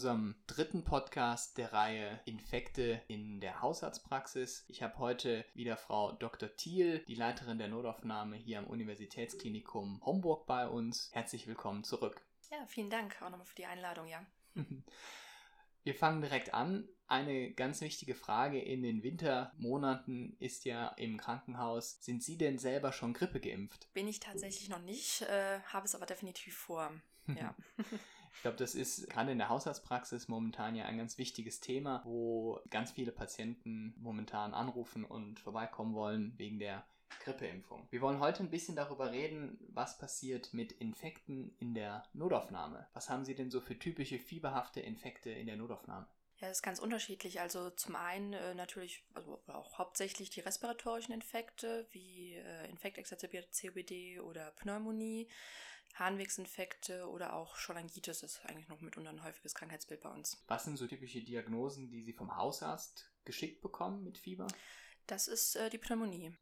unserem dritten Podcast der Reihe Infekte in der Hausarztpraxis. Ich habe heute wieder Frau Dr. Thiel, die Leiterin der Notaufnahme hier am Universitätsklinikum Homburg bei uns. Herzlich willkommen zurück. Ja, vielen Dank auch nochmal für die Einladung, ja. Wir fangen direkt an. Eine ganz wichtige Frage in den Wintermonaten ist ja im Krankenhaus, sind Sie denn selber schon Grippe geimpft? Bin ich tatsächlich noch nicht, äh, habe es aber definitiv vor. Ja. ich glaube, das ist gerade in der Hausarztpraxis momentan ja ein ganz wichtiges Thema, wo ganz viele Patienten momentan anrufen und vorbeikommen wollen wegen der Grippeimpfung. Wir wollen heute ein bisschen darüber reden, was passiert mit Infekten in der Notaufnahme. Was haben Sie denn so für typische fieberhafte Infekte in der Notaufnahme? Ja, das ist ganz unterschiedlich. Also zum einen äh, natürlich, also auch hauptsächlich die respiratorischen Infekte wie äh, infektexazerbierte COPD oder Pneumonie. Harnwegsinfekte oder auch Cholangitis ist eigentlich noch mitunter ein häufiges Krankheitsbild bei uns. Was sind so typische Diagnosen, die Sie vom Hausarzt geschickt bekommen mit Fieber? Das ist äh, die Pneumonie.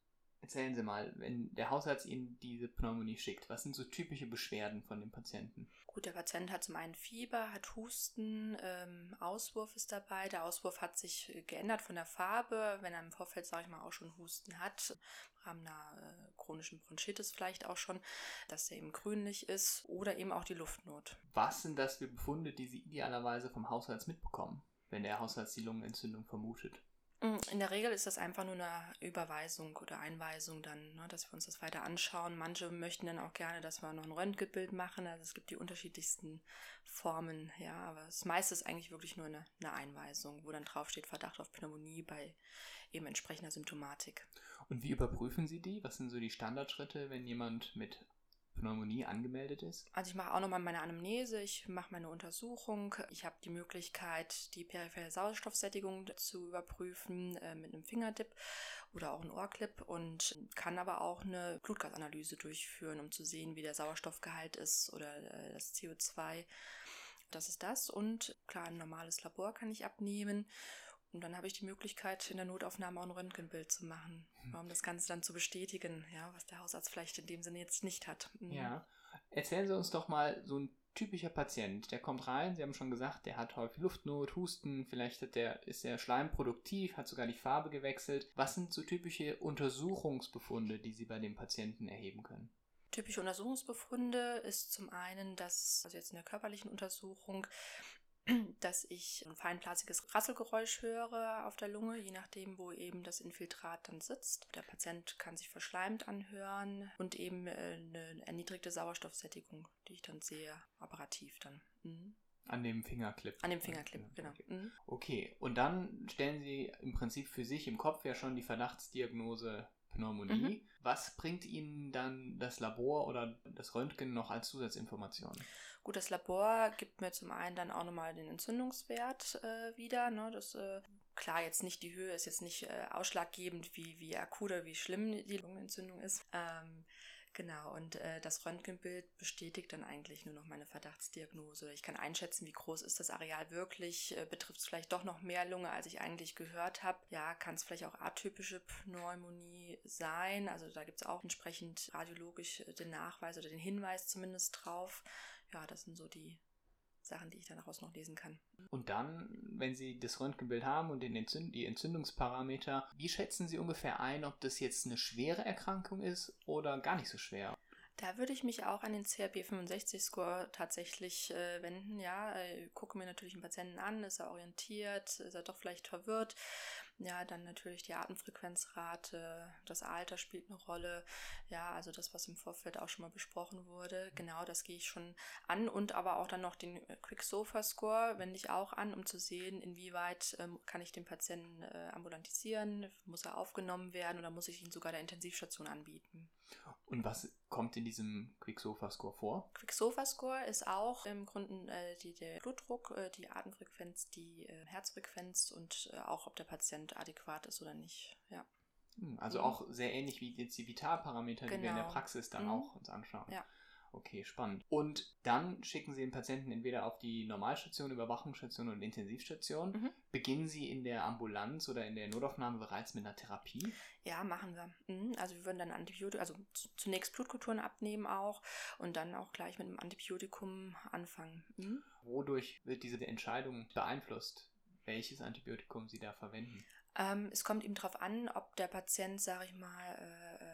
Erzählen Sie mal, wenn der Hausarzt Ihnen diese Pneumonie schickt, was sind so typische Beschwerden von dem Patienten? Gut, der Patient hat zum einen Fieber, hat Husten, ähm, Auswurf ist dabei. Der Auswurf hat sich geändert von der Farbe, wenn er im Vorfeld, sage ich mal, auch schon Husten hat, Rahmen einer äh, chronischen Bronchitis vielleicht auch schon, dass er eben grünlich ist oder eben auch die Luftnot. Was sind das für Befunde, die Sie idealerweise vom Hausarzt mitbekommen, wenn der Hausarzt die Lungenentzündung vermutet? Mm, in der Regel ist das einfach nur eine Überweisung oder Einweisung dann, ne, dass wir uns das weiter anschauen. Manche möchten dann auch gerne, dass wir noch ein Röntgenbild machen. Also es gibt die unterschiedlichsten Formen, ja, aber das meiste ist eigentlich wirklich nur eine, eine Einweisung, wo dann draufsteht Verdacht auf Pneumonie bei eben entsprechender Symptomatik. Und wie überprüfen Sie die? Was sind so die Standardschritte, wenn jemand mit Pneumonie angemeldet ist? Also ich mache auch nochmal meine Anamnese, ich mache meine Untersuchung. Ich habe die Möglichkeit, die periphere Sauerstoffsättigung zu überprüfen äh, mit einem Fingerdip oder auch einem Ohrclip und kann aber auch eine Blutgasanalyse durchführen, um zu sehen, wie der Sauerstoffgehalt ist oder äh, das CO2. Das ist das. Und klar, ein normales Labor kann ich abnehmen. Und dann habe ich die Möglichkeit, in der Notaufnahme auch ein Röntgenbild zu machen, hm. um das Ganze dann zu bestätigen, ja, was der Hausarzt vielleicht in dem Sinne jetzt nicht hat. Mhm. Ja. Erzählen Sie uns doch mal so ein typischer Patient, der kommt rein, Sie haben schon gesagt, der hat häufig Luftnot, Husten, vielleicht der, ist der Schleim produktiv, hat sogar die Farbe gewechselt. Was sind so typische Untersuchungsbefunde, die Sie bei dem Patienten erheben können? Typische Untersuchungsbefunde ist zum einen, dass, also jetzt in der körperlichen Untersuchung, dass ich ein feinblasiges Rasselgeräusch höre auf der Lunge, je nachdem, wo eben das Infiltrat dann sitzt. Der Patient kann sich verschleimt anhören und eben äh, eine erniedrigte Sauerstoffsättigung, die ich dann sehe, operativ dann. Mhm. An dem Fingerclip. An dem Fingerclip, genau. Mhm. Okay, und dann stellen Sie im Prinzip für sich im Kopf ja schon die Verdachtsdiagnose Pneumonie. Mhm. Was bringt Ihnen dann das Labor oder das Röntgen noch als Zusatzinformation? Gut, das Labor gibt mir zum einen dann auch nochmal den Entzündungswert äh, wieder. Ne? Das, äh, klar, jetzt nicht die Höhe ist jetzt nicht äh, ausschlaggebend, wie, wie akut oder wie schlimm die Lungenentzündung ist. Ähm, Genau, und äh, das Röntgenbild bestätigt dann eigentlich nur noch meine Verdachtsdiagnose. Ich kann einschätzen, wie groß ist das Areal wirklich, äh, betrifft es vielleicht doch noch mehr Lunge, als ich eigentlich gehört habe. Ja, kann es vielleicht auch atypische Pneumonie sein. Also da gibt es auch entsprechend radiologisch äh, den Nachweis oder den Hinweis zumindest drauf. Ja, das sind so die Sachen, die ich daraus noch lesen kann. Und dann, wenn Sie das Röntgenbild haben und den Entzünd die Entzündungsparameter, wie schätzen Sie ungefähr ein, ob das jetzt eine schwere Erkrankung ist oder gar nicht so schwer? Da würde ich mich auch an den CRP65-Score tatsächlich äh, wenden. Ja, äh, gucke mir natürlich den Patienten an, ist er orientiert, ist er doch vielleicht verwirrt. Ja, dann natürlich die Atemfrequenzrate, das Alter spielt eine Rolle. Ja, also das, was im Vorfeld auch schon mal besprochen wurde. Genau, das gehe ich schon an und aber auch dann noch den Quick-Sofa-Score wende ich auch an, um zu sehen, inwieweit ähm, kann ich den Patienten äh, ambulantisieren, muss er aufgenommen werden oder muss ich ihn sogar der Intensivstation anbieten. Und was kommt in diesem Quick-Sofa-Score vor? Quick-Sofa-Score ist auch im Grunde äh, die, der Blutdruck, äh, die Atemfrequenz, die äh, Herzfrequenz und äh, auch, ob der Patient adäquat ist oder nicht. Ja. Hm, also mhm. auch sehr ähnlich wie jetzt die Vitalparameter, genau. die wir in der genau. Praxis dann mhm. auch uns anschauen. Ja. Okay, spannend. Und dann schicken Sie den Patienten entweder auf die Normalstation, Überwachungsstation und Intensivstation. Mhm. Beginnen Sie in der Ambulanz oder in der Notaufnahme bereits mit einer Therapie? Ja, machen wir. Mhm. Also wir würden dann Antibiotika, also zunächst Blutkulturen abnehmen auch und dann auch gleich mit einem Antibiotikum anfangen. Mhm. Wodurch wird diese Entscheidung beeinflusst, welches Antibiotikum Sie da verwenden? Ähm, es kommt eben darauf an, ob der Patient, sage ich mal, äh, äh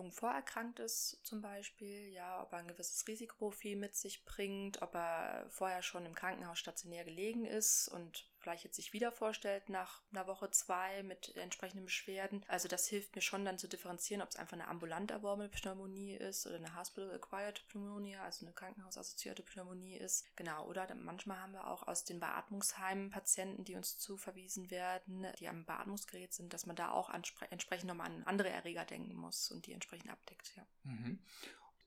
lungenvorerkrankt ist zum Beispiel, ja, ob er ein gewisses Risikoprofil mit sich bringt, ob er vorher schon im Krankenhaus stationär gelegen ist und vielleicht jetzt sich wieder vorstellt nach einer Woche zwei mit entsprechenden Beschwerden. Also das hilft mir schon dann zu differenzieren, ob es einfach eine ambulant erworbene Pneumonie ist oder eine Hospital-Acquired Pneumonie, also eine krankenhausassoziierte Pneumonie ist. Genau, oder manchmal haben wir auch aus den Beatmungsheimen Patienten, die uns zuverwiesen werden, die am Beatmungsgerät sind, dass man da auch entsprechend nochmal an andere Erreger denken muss und die entsprechend abdeckt. Ja. Mhm.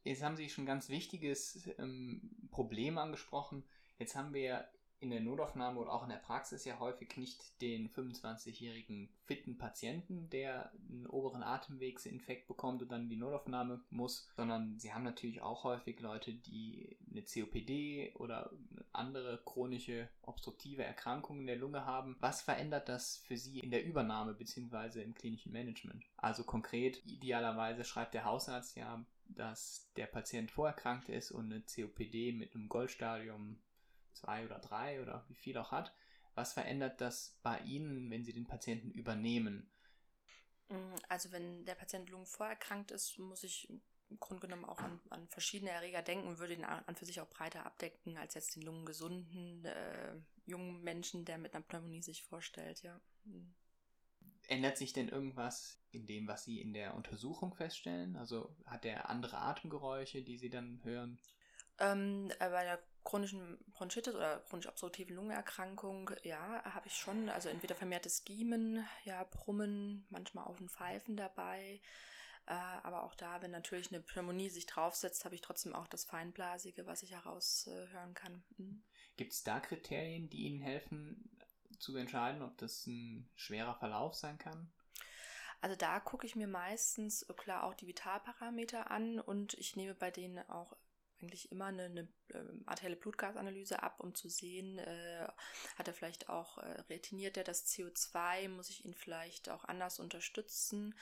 Jetzt haben Sie schon ein ganz wichtiges ähm, Problem angesprochen. Jetzt haben wir in der Notaufnahme oder auch in der Praxis ja häufig nicht den 25-jährigen fitten Patienten, der einen oberen Atemwegsinfekt bekommt und dann in die Notaufnahme muss, sondern sie haben natürlich auch häufig Leute, die eine COPD oder andere chronische obstruktive Erkrankungen der Lunge haben. Was verändert das für sie in der Übernahme bzw. im klinischen Management? Also konkret, idealerweise schreibt der Hausarzt ja, dass der Patient vorerkrankt ist und eine COPD mit einem Goldstadium zwei oder drei oder wie viel auch hat. Was verändert das bei Ihnen, wenn Sie den Patienten übernehmen? Mm, also wenn der Patient lungenvorerkrankt ist, muss ich im Grunde genommen auch an, an verschiedene Erreger denken und würde ihn an für sich auch breiter abdecken als jetzt den lungengesunden äh, jungen Menschen, der mit einer Pneumonie sich vorstellt, ja. Mhm. Ändert sich denn irgendwas in dem, was Sie in der Untersuchung feststellen? Also hat er andere Atemgeräusche, die Sie dann hören? Ähm, äh, bei der chronischen Bronchitis oder chronisch obstruktive Lungenerkrankung, ja, habe ich schon, also entweder vermehrtes Giemen, ja, Brummen, manchmal auch ein Pfeifen dabei. Äh, aber auch da, wenn natürlich eine Pneumonie sich draufsetzt, habe ich trotzdem auch das Feinblasige, was ich heraushören äh, kann. Mhm. Gibt es da Kriterien, die Ihnen helfen zu entscheiden, ob das ein schwerer Verlauf sein kann? Also da gucke ich mir meistens klar auch die Vitalparameter an und ich nehme bei denen auch eigentlich immer eine, eine äh, arterielle Blutgasanalyse ab, um zu sehen, äh, hat er vielleicht auch, äh, retiniert er das CO2, muss ich ihn vielleicht auch anders unterstützen.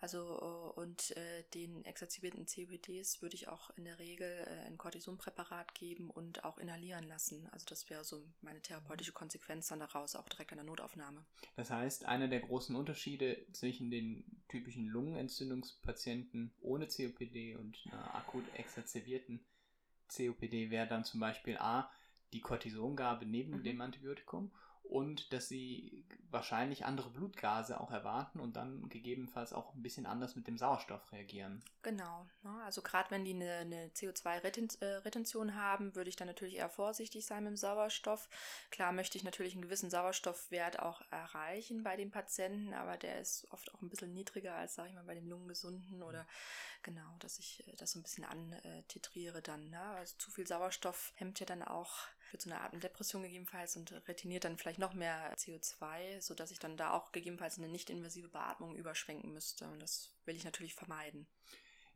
Also äh, und äh, den exazerbierten COPDs würde ich auch in der Regel äh, ein Cortisonpräparat geben und auch inhalieren lassen. Also das wäre so meine therapeutische Konsequenz dann daraus, auch direkt an der Notaufnahme. Das heißt, einer der großen Unterschiede zwischen den typischen Lungenentzündungspatienten ohne COPD und einer akut exazerbierten COPD wäre dann zum Beispiel A, die Cortisongabe neben mhm. dem Antibiotikum und dass sie wahrscheinlich andere Blutgase auch erwarten und dann gegebenenfalls auch ein bisschen anders mit dem Sauerstoff reagieren. Genau. Ne? Also gerade wenn die eine, eine CO2-Retention äh, haben, würde ich dann natürlich eher vorsichtig sein mit dem Sauerstoff. Klar möchte ich natürlich einen gewissen Sauerstoffwert auch erreichen bei den Patienten, aber der ist oft auch ein bisschen niedriger als, sage ich mal, bei dem Lungengesunden oder genau, dass ich äh, das so ein bisschen antitriere dann. Ne? Also zu viel Sauerstoff hemmt ja dann auch für so eine Atemdepression gegebenenfalls und retiniert dann vielleicht noch mehr CO2, sodass ich dann da auch gegebenenfalls eine nicht-invasive Beatmung überschwenken müsste. Und das will ich natürlich vermeiden.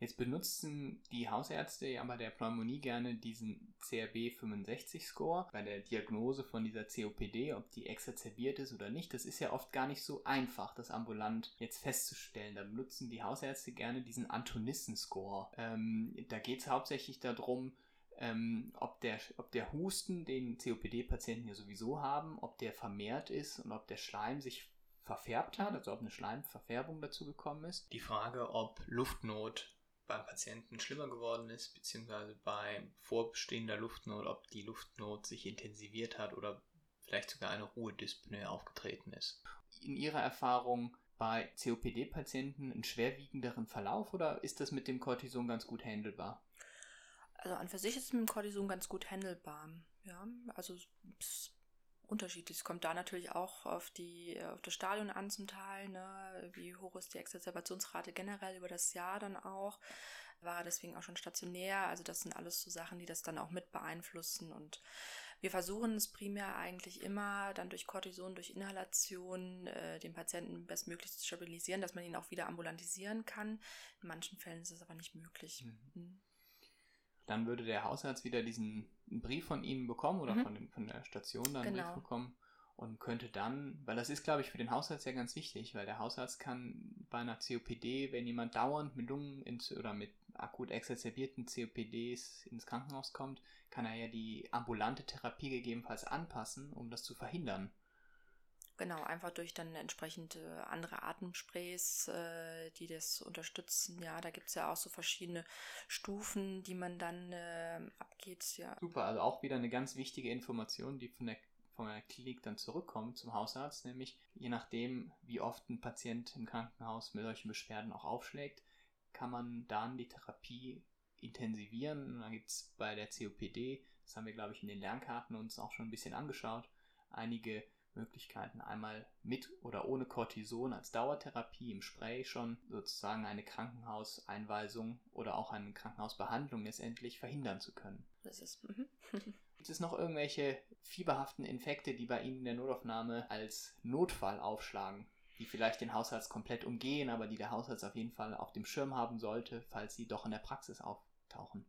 Jetzt benutzen die Hausärzte ja bei der Pneumonie gerne diesen CRB65-Score bei der Diagnose von dieser COPD, ob die exazerbiert ist oder nicht. Das ist ja oft gar nicht so einfach, das ambulant jetzt festzustellen. Da benutzen die Hausärzte gerne diesen Antonissen-Score. Ähm, da geht es hauptsächlich darum, ähm, ob, der, ob der Husten, den COPD-Patienten ja sowieso haben, ob der vermehrt ist und ob der Schleim sich verfärbt hat, also ob eine Schleimverfärbung dazu gekommen ist. Die Frage, ob Luftnot beim Patienten schlimmer geworden ist, beziehungsweise bei vorbestehender Luftnot, ob die Luftnot sich intensiviert hat oder vielleicht sogar eine Ruhedyspnoe aufgetreten ist. In Ihrer Erfahrung bei COPD-Patienten einen schwerwiegenderen Verlauf oder ist das mit dem Cortison ganz gut handelbar? Also an für sich ist es mit dem Cortison ganz gut handelbar. Ja, also es unterschiedlich. Es kommt da natürlich auch auf die auf das Stadion an zum Teil, ne? Wie hoch ist die Exacerbationsrate generell über das Jahr dann auch? War er deswegen auch schon stationär? Also das sind alles so Sachen, die das dann auch mit beeinflussen und wir versuchen es primär eigentlich immer dann durch Cortison, durch Inhalation äh, den Patienten bestmöglich zu stabilisieren, dass man ihn auch wieder ambulantisieren kann. In manchen Fällen ist es aber nicht möglich. Mhm. Dann würde der Hausarzt wieder diesen Brief von Ihnen bekommen oder mhm. von, den, von der Station dann einen genau. Brief bekommen und könnte dann, weil das ist, glaube ich, für den Hausarzt ja ganz wichtig, weil der Hausarzt kann bei einer COPD, wenn jemand dauernd mit Lungen oder mit akut exacerbierten COPDs ins Krankenhaus kommt, kann er ja die ambulante Therapie gegebenenfalls anpassen, um das zu verhindern. Genau, einfach durch dann entsprechend andere Atemsprays, äh, die das unterstützen. Ja, da gibt es ja auch so verschiedene Stufen, die man dann äh, abgeht. Ja. Super, also auch wieder eine ganz wichtige Information, die von der von der Klinik dann zurückkommt zum Hausarzt, nämlich je nachdem, wie oft ein Patient im Krankenhaus mit solchen Beschwerden auch aufschlägt, kann man dann die Therapie intensivieren. Dann gibt es bei der COPD, das haben wir glaube ich in den Lernkarten uns auch schon ein bisschen angeschaut, einige Möglichkeiten. Einmal mit oder ohne Cortison als Dauertherapie im Spray schon sozusagen eine Krankenhauseinweisung oder auch eine Krankenhausbehandlung letztendlich verhindern zu können. Das ist. Mhm. Gibt es noch irgendwelche fieberhaften Infekte, die bei Ihnen in der Notaufnahme als Notfall aufschlagen? Die vielleicht den Hausarzt komplett umgehen, aber die der Hausarzt auf jeden Fall auf dem Schirm haben sollte, falls sie doch in der Praxis auftauchen?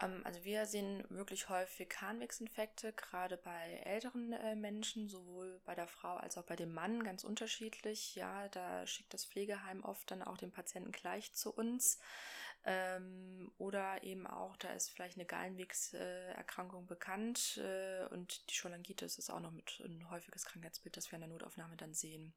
Ähm, also wir sehen wirklich häufig Harnwegsinfekte, gerade bei älteren äh, Menschen, sowohl bei der Frau als auch bei dem Mann, ganz unterschiedlich. Ja, da schickt das Pflegeheim oft dann auch den Patienten gleich zu uns. Ähm, oder eben auch, da ist vielleicht eine Gallenwegserkrankung bekannt äh, und die Cholangitis ist auch noch mit ein häufiges Krankheitsbild, das wir in der Notaufnahme dann sehen.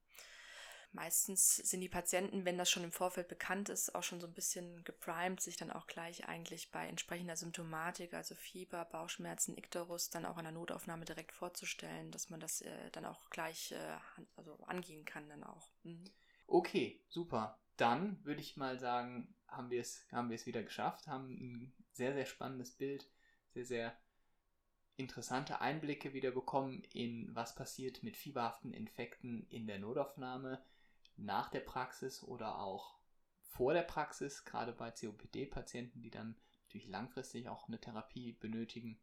Meistens sind die Patienten, wenn das schon im Vorfeld bekannt ist, auch schon so ein bisschen geprimed, sich dann auch gleich eigentlich bei entsprechender Symptomatik, also Fieber, Bauchschmerzen, Ikterus, dann auch in der Notaufnahme direkt vorzustellen, dass man das äh, dann auch gleich äh, also angehen kann dann auch. Mhm. Okay, super dann würde ich mal sagen, haben wir es haben wir es wieder geschafft, haben ein sehr sehr spannendes Bild, sehr sehr interessante Einblicke wieder bekommen in was passiert mit fieberhaften Infekten in der Notaufnahme, nach der Praxis oder auch vor der Praxis, gerade bei COPD-Patienten, die dann natürlich langfristig auch eine Therapie benötigen.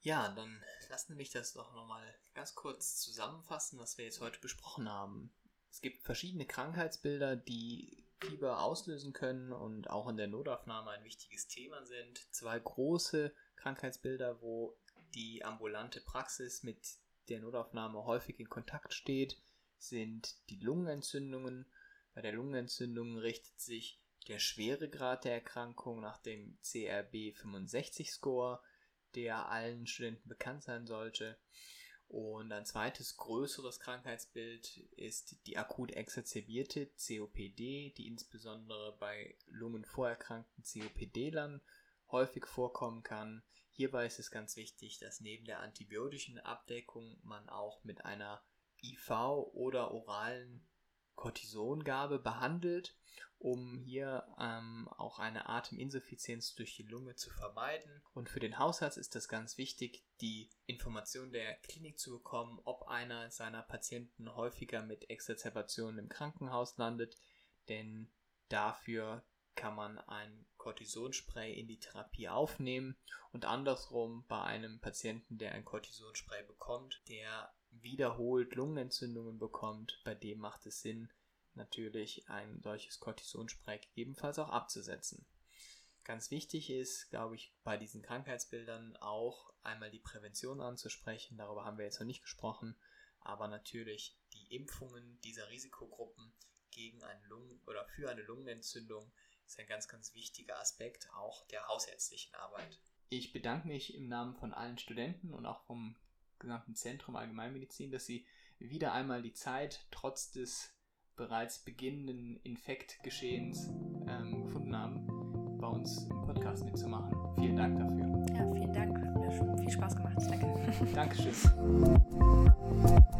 Ja, dann lassen mich das doch nochmal ganz kurz zusammenfassen, was wir jetzt heute besprochen haben. Es gibt verschiedene Krankheitsbilder, die Fieber auslösen können und auch in der Notaufnahme ein wichtiges Thema sind. Zwei große Krankheitsbilder, wo die ambulante Praxis mit der Notaufnahme häufig in Kontakt steht, sind die Lungenentzündungen. Bei der Lungenentzündung richtet sich der Schweregrad der Erkrankung nach dem CRB 65 Score, der allen Studenten bekannt sein sollte. Und ein zweites größeres Krankheitsbild ist die akut exacerbierte COPD, die insbesondere bei lungenvorerkrankten COPD-Lern häufig vorkommen kann. Hierbei ist es ganz wichtig, dass neben der antibiotischen Abdeckung man auch mit einer IV oder oralen Cortisongabe behandelt, um hier ähm, auch eine Ateminsuffizienz durch die Lunge zu vermeiden. Und für den Hausarzt ist das ganz wichtig, die Information der Klinik zu bekommen, ob einer seiner Patienten häufiger mit Exazerbationen im Krankenhaus landet, denn dafür kann man ein Cortisonspray in die Therapie aufnehmen und andersrum bei einem Patienten, der ein Cortisonspray bekommt, der wiederholt Lungenentzündungen bekommt, bei dem macht es Sinn, natürlich ein solches Cortisonspray ebenfalls auch abzusetzen. Ganz wichtig ist, glaube ich, bei diesen Krankheitsbildern auch einmal die Prävention anzusprechen. Darüber haben wir jetzt noch nicht gesprochen. Aber natürlich die Impfungen dieser Risikogruppen gegen eine Lungen- oder für eine Lungenentzündung ist ein ganz, ganz wichtiger Aspekt auch der hausärztlichen Arbeit. Ich bedanke mich im Namen von allen Studenten und auch vom gesamten Zentrum Allgemeinmedizin, dass Sie wieder einmal die Zeit trotz des bereits beginnenden Infektgeschehens ähm, gefunden haben, bei uns im Podcast mitzumachen. Vielen Dank dafür. Ja, vielen Dank. Hat mir schon viel Spaß gemacht. Danke. Dankeschön.